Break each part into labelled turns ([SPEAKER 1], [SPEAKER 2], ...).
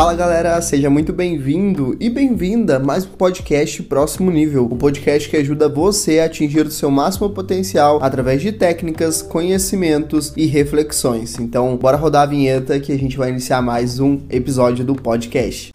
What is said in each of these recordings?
[SPEAKER 1] Fala galera, seja muito bem-vindo e bem-vinda a mais um podcast Próximo Nível, o podcast que ajuda você a atingir o seu máximo potencial através de técnicas, conhecimentos e reflexões. Então, bora rodar a vinheta que a gente vai iniciar mais um episódio do podcast.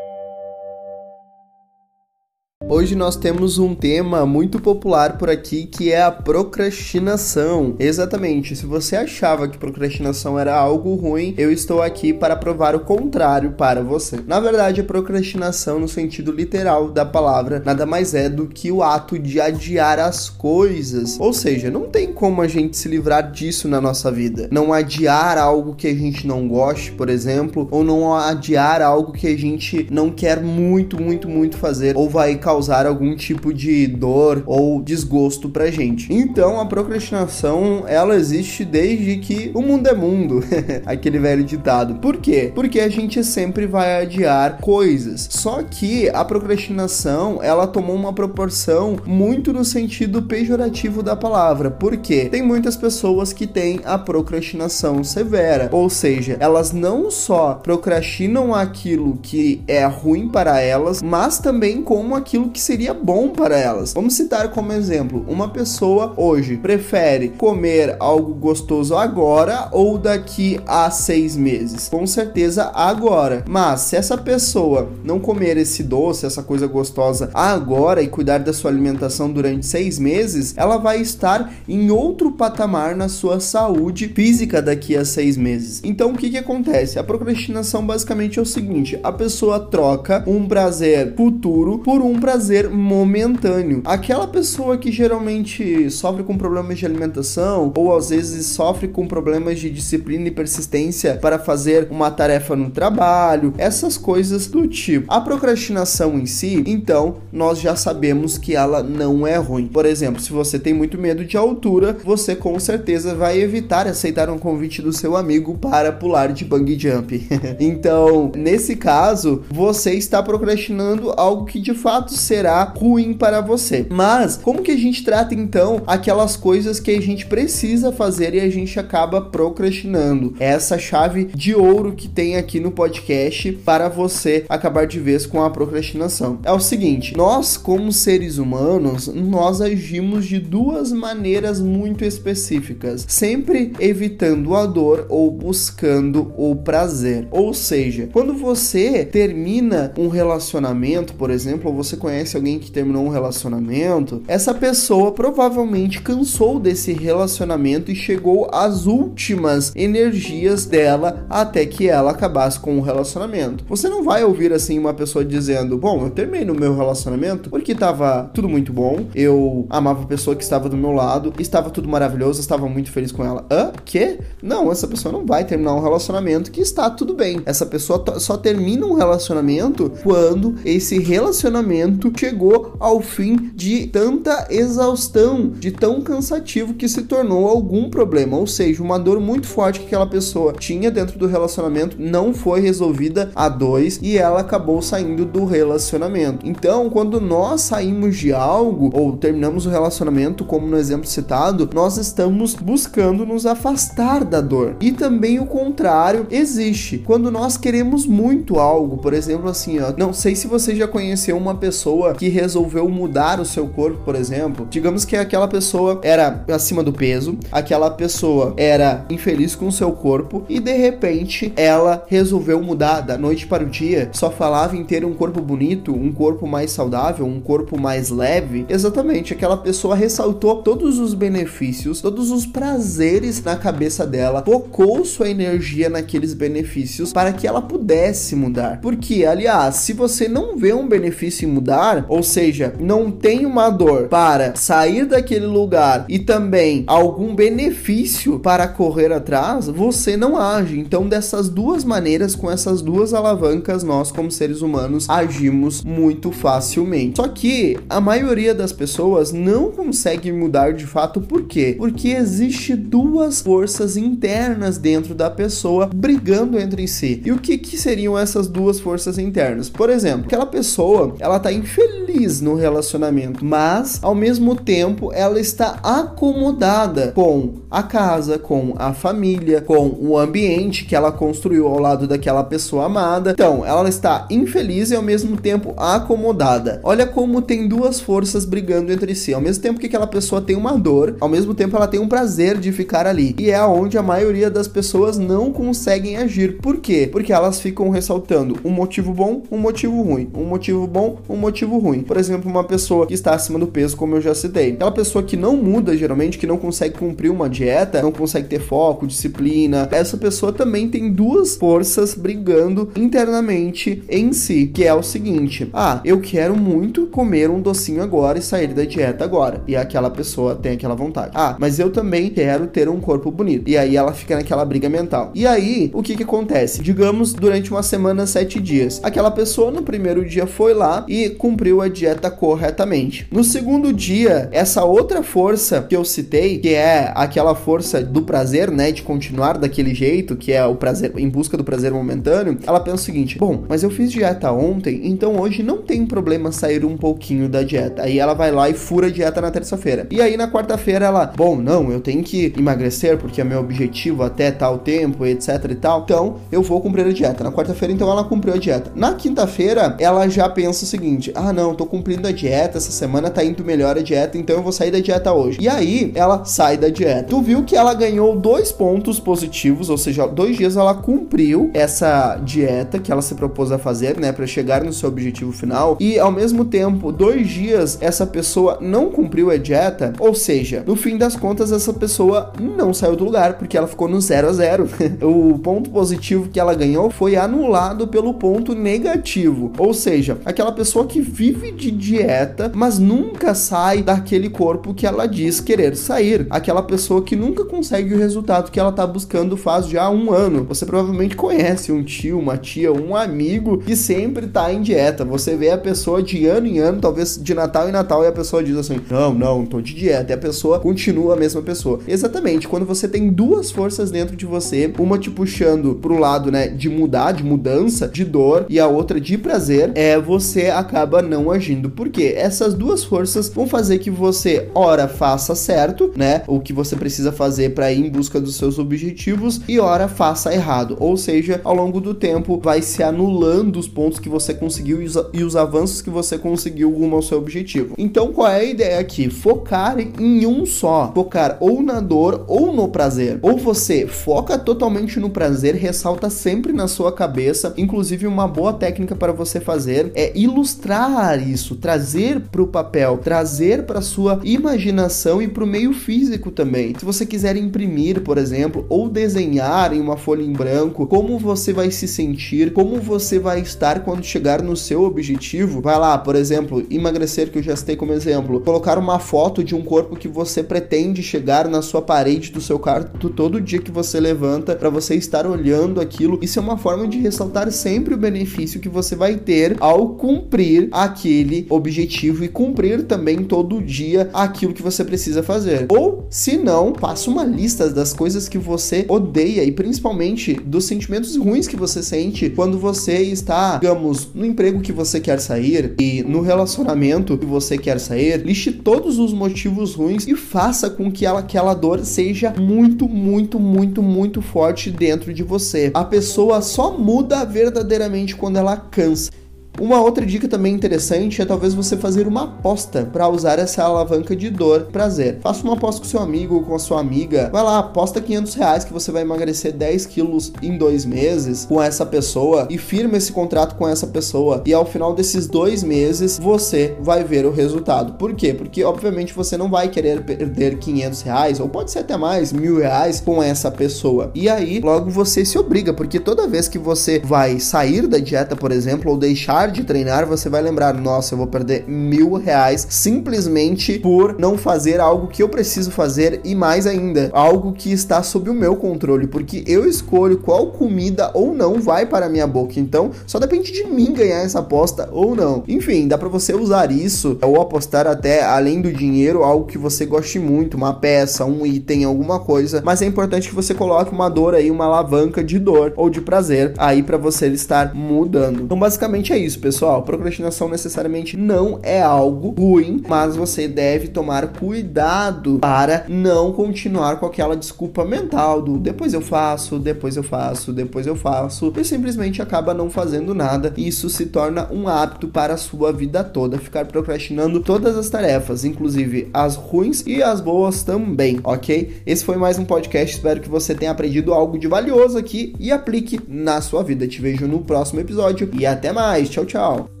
[SPEAKER 1] Hoje nós temos um tema muito popular por aqui que é a procrastinação. Exatamente, se você achava que procrastinação era algo ruim, eu estou aqui para provar o contrário para você. Na verdade, a procrastinação, no sentido literal da palavra, nada mais é do que o ato de adiar as coisas. Ou seja, não tem como a gente se livrar disso na nossa vida. Não adiar algo que a gente não goste, por exemplo, ou não adiar algo que a gente não quer muito, muito, muito fazer, ou vai causar causar algum tipo de dor ou desgosto pra gente. Então a procrastinação ela existe desde que o mundo é mundo, aquele velho ditado. Por quê? Porque a gente sempre vai adiar coisas. Só que a procrastinação ela tomou uma proporção muito no sentido pejorativo da palavra. Por quê? Tem muitas pessoas que têm a procrastinação severa, ou seja, elas não só procrastinam aquilo que é ruim para elas, mas também como aquilo que seria bom para elas. Vamos citar como exemplo: uma pessoa hoje prefere comer algo gostoso agora ou daqui a seis meses? Com certeza agora. Mas se essa pessoa não comer esse doce, essa coisa gostosa agora e cuidar da sua alimentação durante seis meses, ela vai estar em outro patamar na sua saúde física daqui a seis meses. Então o que, que acontece? A procrastinação basicamente é o seguinte: a pessoa troca um prazer futuro por um prazer prazer momentâneo. Aquela pessoa que geralmente sofre com problemas de alimentação ou às vezes sofre com problemas de disciplina e persistência para fazer uma tarefa no trabalho, essas coisas do tipo. A procrastinação em si, então, nós já sabemos que ela não é ruim. Por exemplo, se você tem muito medo de altura, você com certeza vai evitar aceitar um convite do seu amigo para pular de bungee jump. então, nesse caso, você está procrastinando algo que de fato será ruim para você. Mas como que a gente trata então aquelas coisas que a gente precisa fazer e a gente acaba procrastinando? É essa chave de ouro que tem aqui no podcast para você acabar de vez com a procrastinação. É o seguinte, nós como seres humanos, nós agimos de duas maneiras muito específicas, sempre evitando a dor ou buscando o prazer. Ou seja, quando você termina um relacionamento, por exemplo, você conhece conhece alguém que terminou um relacionamento, essa pessoa provavelmente cansou desse relacionamento e chegou às últimas energias dela até que ela acabasse com o relacionamento. Você não vai ouvir assim uma pessoa dizendo: Bom, eu terminei no meu relacionamento porque tava tudo muito bom, eu amava a pessoa que estava do meu lado, estava tudo maravilhoso, estava muito feliz com ela. Hã? Que? Não, essa pessoa não vai terminar um relacionamento que está tudo bem. Essa pessoa só termina um relacionamento quando esse relacionamento chegou ao fim de tanta exaustão, de tão cansativo que se tornou algum problema, ou seja, uma dor muito forte que aquela pessoa tinha dentro do relacionamento não foi resolvida a dois e ela acabou saindo do relacionamento. Então, quando nós saímos de algo ou terminamos o relacionamento, como no exemplo citado, nós estamos buscando nos afastar da dor. E também o contrário existe. Quando nós queremos muito algo, por exemplo, assim, ó, não sei se você já conheceu uma pessoa pessoa que resolveu mudar o seu corpo, por exemplo, digamos que aquela pessoa era acima do peso, aquela pessoa era infeliz com o seu corpo e de repente ela resolveu mudar da noite para o dia, só falava em ter um corpo bonito, um corpo mais saudável, um corpo mais leve. Exatamente, aquela pessoa ressaltou todos os benefícios, todos os prazeres na cabeça dela, focou sua energia naqueles benefícios para que ela pudesse mudar. Porque, aliás, se você não vê um benefício em mudar, lugar, ou seja, não tem uma dor para sair daquele lugar e também algum benefício para correr atrás, você não age. Então, dessas duas maneiras, com essas duas alavancas, nós, como seres humanos, agimos muito facilmente. Só que a maioria das pessoas não consegue mudar de fato, por quê? Porque existe duas forças internas dentro da pessoa brigando entre si. E o que, que seriam essas duas forças internas? Por exemplo, aquela pessoa, ela tá infeliz feliz no relacionamento, mas ao mesmo tempo ela está acomodada com a casa, com a família, com o ambiente que ela construiu ao lado daquela pessoa amada. Então, ela está infeliz e ao mesmo tempo acomodada. Olha como tem duas forças brigando entre si. Ao mesmo tempo que aquela pessoa tem uma dor, ao mesmo tempo ela tem um prazer de ficar ali. E é onde a maioria das pessoas não conseguem agir. Por quê? Porque elas ficam ressaltando um motivo bom, um motivo ruim, um motivo bom, um motivo ruim. Por exemplo, uma pessoa que está acima do peso, como eu já citei. Aquela pessoa que não muda geralmente, que não consegue cumprir uma dieta, não consegue ter foco, disciplina, essa pessoa também tem duas forças brigando internamente em si, que é o seguinte: ah, eu quero muito comer um docinho agora e sair da dieta agora. E aquela pessoa tem aquela vontade. Ah, mas eu também quero ter um corpo bonito. E aí ela fica naquela briga mental. E aí, o que que acontece? Digamos, durante uma semana, sete dias. Aquela pessoa no primeiro dia foi lá e cumpriu a dieta corretamente. No segundo dia, essa outra força que eu citei, que é aquela força do prazer, né, de continuar daquele jeito, que é o prazer, em busca do prazer momentâneo, ela pensa o seguinte: bom, mas eu fiz dieta ontem, então hoje não tem problema sair um pouquinho da dieta. Aí ela vai lá e fura a dieta na terça-feira. E aí na quarta-feira ela, bom, não, eu tenho que emagrecer porque é meu objetivo até tal tempo, etc e tal. Então eu vou cumprir a dieta. Na quarta-feira, então ela cumpriu a dieta. Na quinta-feira, ela já pensa o seguinte: ah, não, tô cumprindo a dieta, essa semana tá indo melhor a dieta, então eu vou sair da dieta hoje. E aí ela sai da dieta. Tu viu que ela ganhou dois pontos positivos, ou seja, dois dias ela cumpriu essa dieta que ela se propôs a fazer, né, para chegar no seu objetivo final. E ao mesmo tempo, dois dias essa pessoa não cumpriu a dieta, ou seja, no fim das contas essa pessoa não saiu do lugar porque ela ficou no zero a zero. o ponto positivo que ela ganhou foi anulado pelo ponto negativo, ou seja, aquela pessoa que vive de dieta, mas nunca sai daquele corpo que ela diz querer sair, aquela pessoa que nunca consegue o resultado que ela tá buscando faz já um ano. Você provavelmente conhece um tio, uma tia, um amigo que sempre tá em dieta. Você vê a pessoa de ano em ano, talvez de Natal em Natal, e a pessoa diz assim: Não, não, tô de dieta. E a pessoa continua a mesma pessoa. Exatamente, quando você tem duas forças dentro de você, uma te puxando pro lado, né, de mudar, de mudança, de dor, e a outra de prazer, é você acaba não agindo. Por quê? Essas duas forças vão fazer que você, ora, faça certo, né? O que você precisa fazer para ir em busca dos seus objetivos, e ora, faça errado. Ou seja, ao longo do tempo, vai se anulando os pontos que você conseguiu e os, e os avanços que você conseguiu rumo ao seu objetivo. Então, qual é a ideia aqui? Focar em um só. Focar ou na dor ou no prazer. Ou você foca totalmente no prazer, ressalta sempre na sua cabeça. Inclusive, uma boa técnica para você fazer é ilustrar isso, trazer para o papel, trazer para sua imaginação e para o meio físico também. Se você quiser imprimir, por exemplo, ou desenhar em uma folha em branco, como você vai se sentir, como você vai estar quando chegar no seu objetivo, vai lá, por exemplo, emagrecer, que eu já citei como exemplo, colocar uma foto de um corpo que você pretende chegar na sua parede do seu quarto todo dia que você levanta, para você estar olhando aquilo. Isso é uma forma de ressaltar sempre o benefício que você vai ter ao cumprir aquele objetivo e cumprir também todo dia aquilo que você precisa fazer. Ou, se não, faça uma lista das coisas que você odeia e principalmente dos sentimentos ruins que você sente quando você está, digamos, no emprego que você quer sair e no relacionamento que você quer sair. Liste todos os motivos ruins e faça com que ela, aquela dor seja muito, muito, muito, muito forte dentro de você. A pessoa só muda verdadeiramente quando ela cansa. Uma outra dica também interessante é talvez você fazer uma aposta para usar essa alavanca de dor prazer. Faça uma aposta com seu amigo ou com a sua amiga. Vai lá, aposta 500 reais que você vai emagrecer 10 quilos em dois meses com essa pessoa e firma esse contrato com essa pessoa. E ao final desses dois meses você vai ver o resultado. Por quê? Porque obviamente você não vai querer perder 500 reais ou pode ser até mais mil reais com essa pessoa. E aí logo você se obriga, porque toda vez que você vai sair da dieta, por exemplo, ou deixar de treinar, você vai lembrar: nossa, eu vou perder mil reais simplesmente por não fazer algo que eu preciso fazer e mais ainda, algo que está sob o meu controle, porque eu escolho qual comida ou não vai para a minha boca. Então, só depende de mim ganhar essa aposta ou não. Enfim, dá para você usar isso ou apostar até além do dinheiro, algo que você goste muito, uma peça, um item, alguma coisa. Mas é importante que você coloque uma dor aí, uma alavanca de dor ou de prazer aí para você estar mudando. Então, basicamente é isso isso, pessoal. Procrastinação necessariamente não é algo ruim, mas você deve tomar cuidado para não continuar com aquela desculpa mental do depois eu faço, depois eu faço, depois eu faço, e simplesmente acaba não fazendo nada. Isso se torna um hábito para a sua vida toda, ficar procrastinando todas as tarefas, inclusive as ruins e as boas também, ok? Esse foi mais um podcast, espero que você tenha aprendido algo de valioso aqui e aplique na sua vida. Te vejo no próximo episódio e até mais. Tchau, tchau.